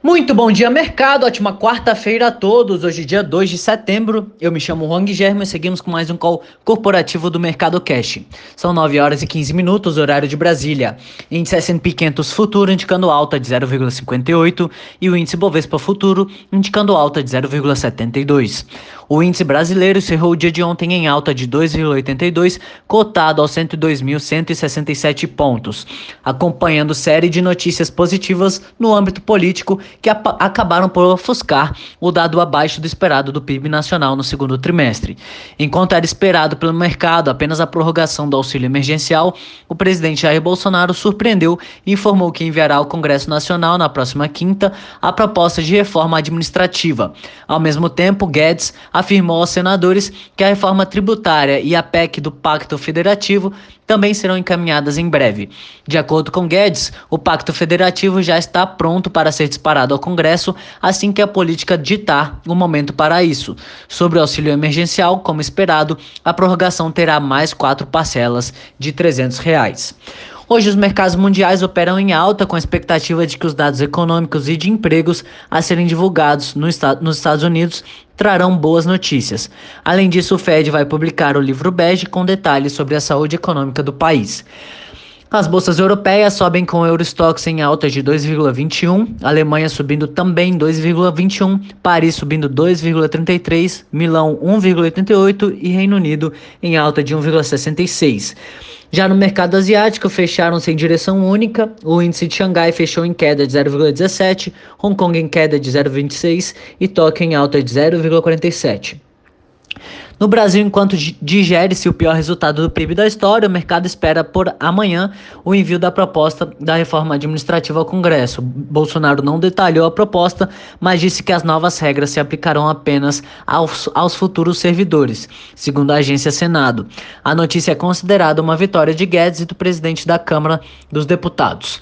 Muito bom dia, mercado. Ótima quarta-feira a todos. Hoje, dia 2 de setembro. Eu me chamo Juan Guilherme e seguimos com mais um call corporativo do Mercado Cash. São 9 horas e 15 minutos, horário de Brasília. Índice S&P 500 Futuro indicando alta de 0,58 e o índice Bovespa Futuro indicando alta de 0,72. O índice brasileiro encerrou o dia de ontem em alta de 2,82, cotado aos 102.167 pontos, acompanhando série de notícias positivas no âmbito político que acabaram por ofuscar o dado abaixo do esperado do PIB nacional no segundo trimestre. Enquanto era esperado pelo mercado apenas a prorrogação do auxílio emergencial, o presidente Jair Bolsonaro surpreendeu e informou que enviará ao Congresso Nacional na próxima quinta a proposta de reforma administrativa. Ao mesmo tempo, Guedes afirmou aos senadores que a reforma tributária e a PEC do Pacto Federativo também serão encaminhadas em breve. De acordo com Guedes, o Pacto Federativo já está pronto para ser disparado ao Congresso assim que a política ditar o momento para isso. Sobre o auxílio emergencial, como esperado, a prorrogação terá mais quatro parcelas de 300 reais. Hoje, os mercados mundiais operam em alta com a expectativa de que os dados econômicos e de empregos a serem divulgados no estado, nos Estados Unidos trarão boas notícias. Além disso, o Fed vai publicar o livro bege com detalhes sobre a saúde econômica do país. As bolsas europeias sobem com o Eurostox em alta de 2,21, Alemanha subindo também 2,21, Paris subindo 2,33, Milão 1,88 e Reino Unido em alta de 1,66. Já no mercado asiático, fecharam-se em direção única. O índice de Xangai fechou em queda de 0,17, Hong Kong em queda de 0,26 e Tóquio em alta de 0,47. No Brasil, enquanto digere-se o pior resultado do PIB da história, o mercado espera por amanhã o envio da proposta da reforma administrativa ao Congresso. Bolsonaro não detalhou a proposta, mas disse que as novas regras se aplicarão apenas aos, aos futuros servidores, segundo a agência Senado. A notícia é considerada uma vitória de Guedes e do presidente da Câmara dos Deputados.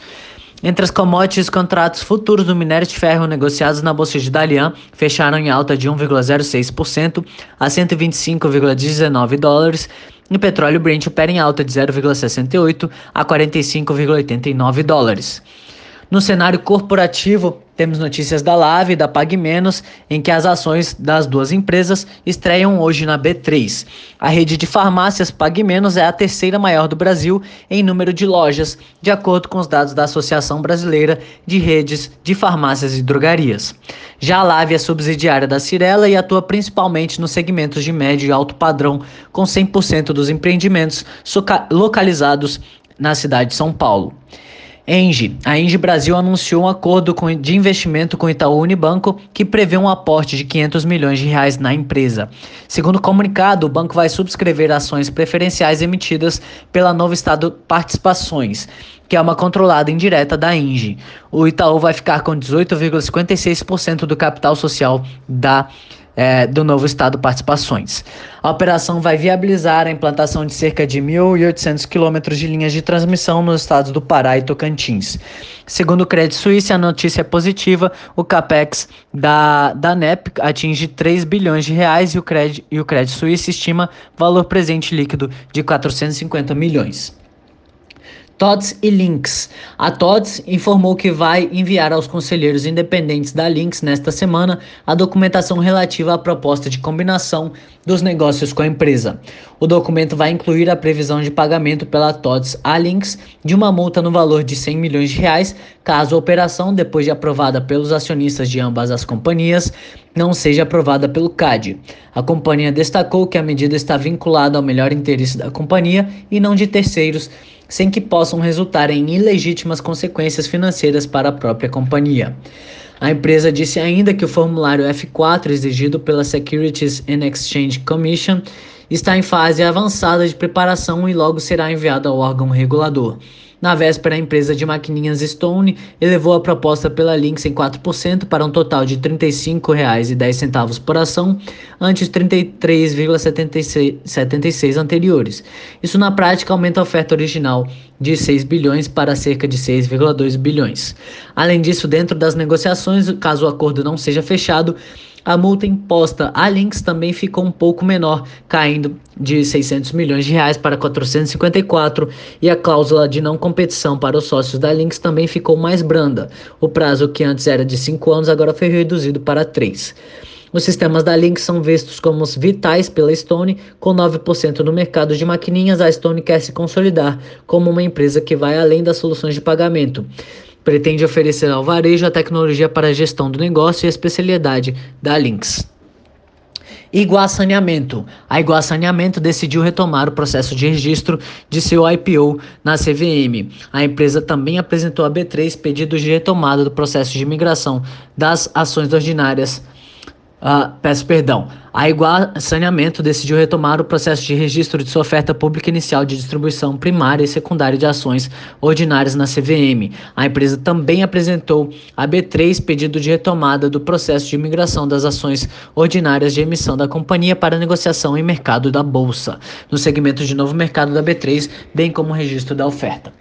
Entre as commodities, contratos futuros do minério de ferro negociados na Bolsa de Dalian fecharam em alta de 1,06% a 125,19 dólares e petróleo Brent opera em alta de 0,68 a 45,89 dólares. No cenário corporativo, temos notícias da Lave e da Pag Menos, em que as ações das duas empresas estreiam hoje na B3. A rede de farmácias Pag Menos é a terceira maior do Brasil em número de lojas, de acordo com os dados da Associação Brasileira de Redes de Farmácias e Drogarias. Já a Lave é subsidiária da Cirela e atua principalmente nos segmentos de médio e alto padrão, com 100% dos empreendimentos localizados na cidade de São Paulo. Engie. A Engie Brasil anunciou um acordo de investimento com Itaú Unibanco que prevê um aporte de 500 milhões de reais na empresa. Segundo o comunicado, o banco vai subscrever ações preferenciais emitidas pela Novo Estado Participações, que é uma controlada indireta da Engie. O Itaú vai ficar com 18,56% do capital social da é, do novo Estado Participações. A operação vai viabilizar a implantação de cerca de 1.800 quilômetros de linhas de transmissão nos estados do Pará e Tocantins. Segundo o Credit Suisse, a notícia é positiva. O capex da, da NEP atinge 3 bilhões de reais e o Credit, e o Suisse estima valor presente líquido de 450 milhões. TOTS e Links. A TOTS informou que vai enviar aos conselheiros independentes da Links nesta semana a documentação relativa à proposta de combinação dos negócios com a empresa. O documento vai incluir a previsão de pagamento pela TOTS à Links de uma multa no valor de 100 milhões de reais, caso a operação, depois de aprovada pelos acionistas de ambas as companhias, não seja aprovada pelo CAD. A companhia destacou que a medida está vinculada ao melhor interesse da companhia e não de terceiros sem que possam resultar em ilegítimas consequências financeiras para a própria companhia. A empresa disse ainda que o formulário F4 exigido pela Securities and Exchange Commission está em fase avançada de preparação e logo será enviado ao órgão regulador. Na véspera, a empresa de maquininhas Stone elevou a proposta pela Lynx em 4% para um total de R$ 35,10 por ação, antes 33,76 anteriores. Isso na prática aumenta a oferta original de 6 bilhões para cerca de 6,2 bilhões. Além disso, dentro das negociações, caso o acordo não seja fechado, a multa imposta à Lynx também ficou um pouco menor, caindo de 600 milhões de reais para 454 e a cláusula de não competição para os sócios da Lynx também ficou mais branda. O prazo que antes era de 5 anos agora foi reduzido para 3. Os sistemas da Lynx são vistos como vitais pela Stone, com 9% no mercado de maquininhas, a Stone quer se consolidar como uma empresa que vai além das soluções de pagamento. Pretende oferecer ao varejo a tecnologia para a gestão do negócio e a especialidade da Lynx. Iguá Saneamento. A Iguá Saneamento decidiu retomar o processo de registro de seu IPO na CVM. A empresa também apresentou a B3 pedidos de retomada do processo de migração das ações ordinárias Uh, peço perdão. A Igual Saneamento decidiu retomar o processo de registro de sua oferta pública inicial de distribuição primária e secundária de ações ordinárias na CVM. A empresa também apresentou a B3 pedido de retomada do processo de migração das ações ordinárias de emissão da companhia para negociação em mercado da bolsa, no segmento de novo mercado da B3, bem como o registro da oferta.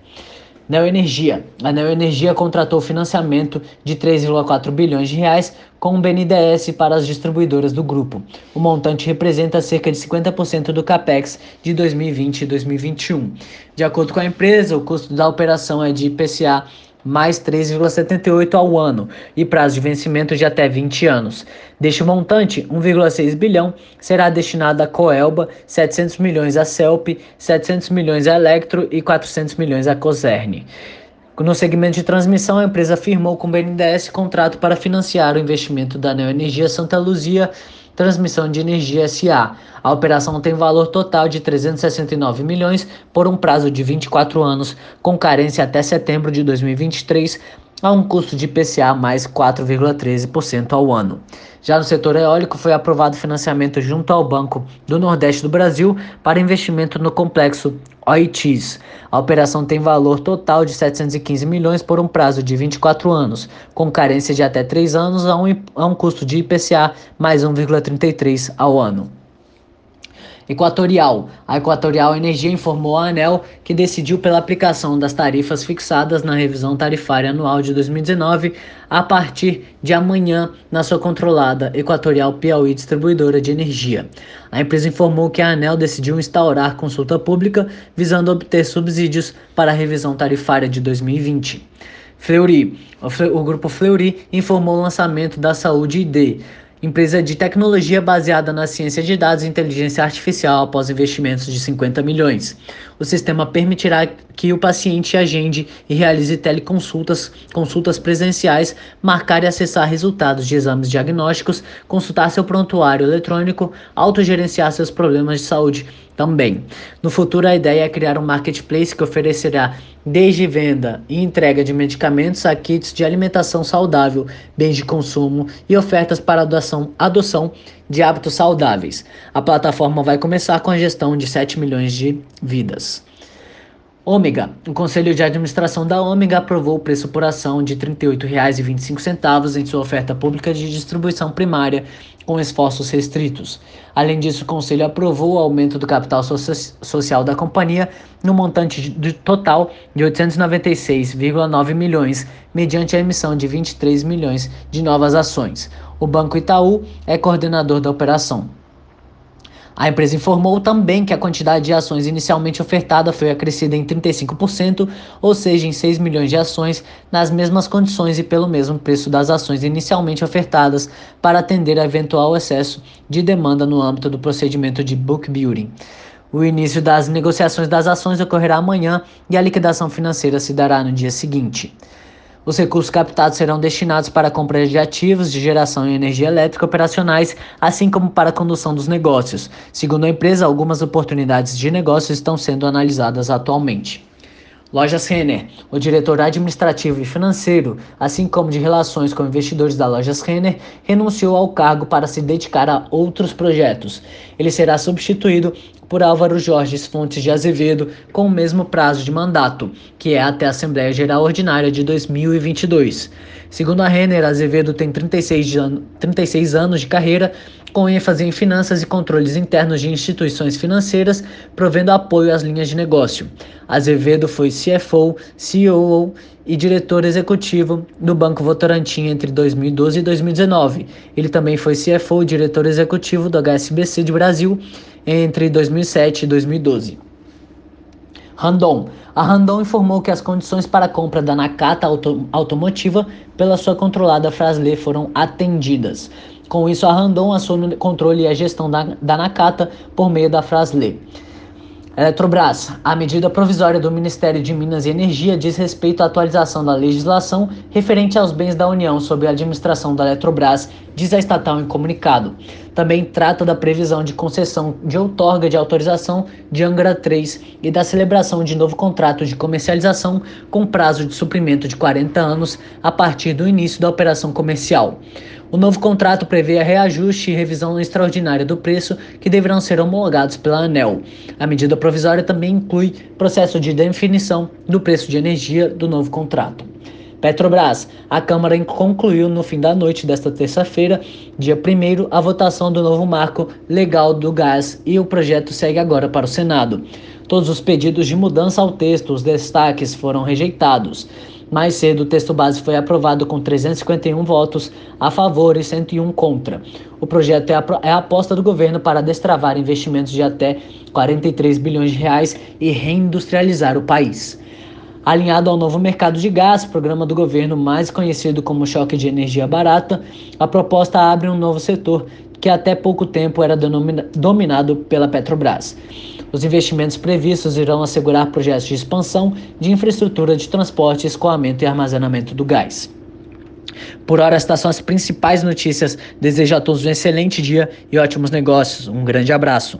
Neoenergia. A Neoenergia contratou financiamento de 3,4 bilhões de reais com o BNDES para as distribuidoras do grupo. O montante representa cerca de 50% do capex de 2020 e 2021. De acordo com a empresa, o custo da operação é de IPCA mais 3,78 ao ano e prazo de vencimento de até 20 anos. Deste montante, 1,6 bilhão será destinado à Coelba, 700 milhões à Celp, 700 milhões à Electro e 400 milhões à Coserne. No segmento de transmissão, a empresa firmou com o BNDES contrato para financiar o investimento da Neoenergia Santa Luzia Transmissão de Energia SA. A operação tem valor total de 369 milhões por um prazo de 24 anos, com carência até setembro de 2023, a um custo de IPCA mais 4,13% ao ano. Já no setor eólico, foi aprovado financiamento junto ao Banco do Nordeste do Brasil para investimento no complexo OITs. A operação tem valor total de 715 milhões por um prazo de 24 anos, com carência de até 3 anos a um, a um custo de IPCA mais 1,33 ao ano. Equatorial. A Equatorial Energia informou à ANEL que decidiu pela aplicação das tarifas fixadas na revisão tarifária anual de 2019 a partir de amanhã na sua controlada Equatorial Piauí Distribuidora de Energia. A empresa informou que a ANEL decidiu instaurar consulta pública visando obter subsídios para a revisão tarifária de 2020. Fleury. O grupo Fleury informou o lançamento da Saúde ID empresa de tecnologia baseada na ciência de dados e inteligência artificial após investimentos de 50 milhões. O sistema permitirá que o paciente agende e realize teleconsultas, consultas presenciais, marcar e acessar resultados de exames diagnósticos, consultar seu prontuário eletrônico, autogerenciar seus problemas de saúde também. No futuro, a ideia é criar um marketplace que oferecerá desde venda e entrega de medicamentos a kits de alimentação saudável, bens de consumo e ofertas para adoção, adoção de hábitos saudáveis. A plataforma vai começar com a gestão de 7 milhões de vidas. Ômega. O Conselho de Administração da Ômega aprovou o preço por ação de R$ 38,25 em sua oferta pública de distribuição primária com esforços restritos. Além disso, o Conselho aprovou o aumento do capital so social da companhia no montante de, total de 896,9 milhões, mediante a emissão de 23 milhões de novas ações. O Banco Itaú é coordenador da operação. A empresa informou também que a quantidade de ações inicialmente ofertada foi acrescida em 35%, ou seja, em 6 milhões de ações, nas mesmas condições e pelo mesmo preço das ações inicialmente ofertadas, para atender a eventual excesso de demanda no âmbito do procedimento de book building. O início das negociações das ações ocorrerá amanhã e a liquidação financeira se dará no dia seguinte. Os recursos captados serão destinados para a compra de ativos de geração e energia elétrica operacionais, assim como para a condução dos negócios. Segundo a empresa, algumas oportunidades de negócio estão sendo analisadas atualmente. Lojas Renner. O diretor administrativo e financeiro, assim como de relações com investidores da Lojas Renner, renunciou ao cargo para se dedicar a outros projetos. Ele será substituído por Álvaro Jorge Fontes de Azevedo com o mesmo prazo de mandato, que é até a Assembleia Geral Ordinária de 2022. Segundo a Renner, Azevedo tem 36, an 36 anos de carreira com ênfase em finanças e controles internos de instituições financeiras, provendo apoio às linhas de negócio. Azevedo foi CFO, CEO e diretor executivo do Banco Votorantim entre 2012 e 2019. Ele também foi CFO e diretor executivo do HSBC de Brasil entre 2007 e 2012. Randon. A Randon informou que as condições para a compra da Nakata Auto Automotiva pela sua controlada Frasle foram atendidas. Com isso, a Randon assume o controle e a gestão da, da Nakata por meio da Frasle. Eletrobras. A medida provisória do Ministério de Minas e Energia diz respeito à atualização da legislação referente aos bens da União sob a administração da Eletrobras, diz a estatal em comunicado. Também trata da previsão de concessão de outorga de autorização de Angra 3 e da celebração de novo contrato de comercialização com prazo de suprimento de 40 anos a partir do início da operação comercial. O novo contrato prevê reajuste e revisão extraordinária do preço que deverão ser homologados pela ANEL. A medida provisória também inclui processo de definição do preço de energia do novo contrato. Petrobras. A Câmara concluiu no fim da noite desta terça-feira, dia 1 a votação do novo marco legal do gás e o projeto segue agora para o Senado. Todos os pedidos de mudança ao texto, os destaques foram rejeitados. Mais cedo, o texto base foi aprovado com 351 votos a favor e 101 contra. O projeto é a, é a aposta do governo para destravar investimentos de até 43 bilhões de reais e reindustrializar o país. Alinhado ao novo mercado de gás, programa do governo mais conhecido como choque de energia barata, a proposta abre um novo setor que até pouco tempo era dominado pela Petrobras. Os investimentos previstos irão assegurar projetos de expansão de infraestrutura de transporte, escoamento e armazenamento do gás. Por hora, estas são as principais notícias. Desejo a todos um excelente dia e ótimos negócios. Um grande abraço.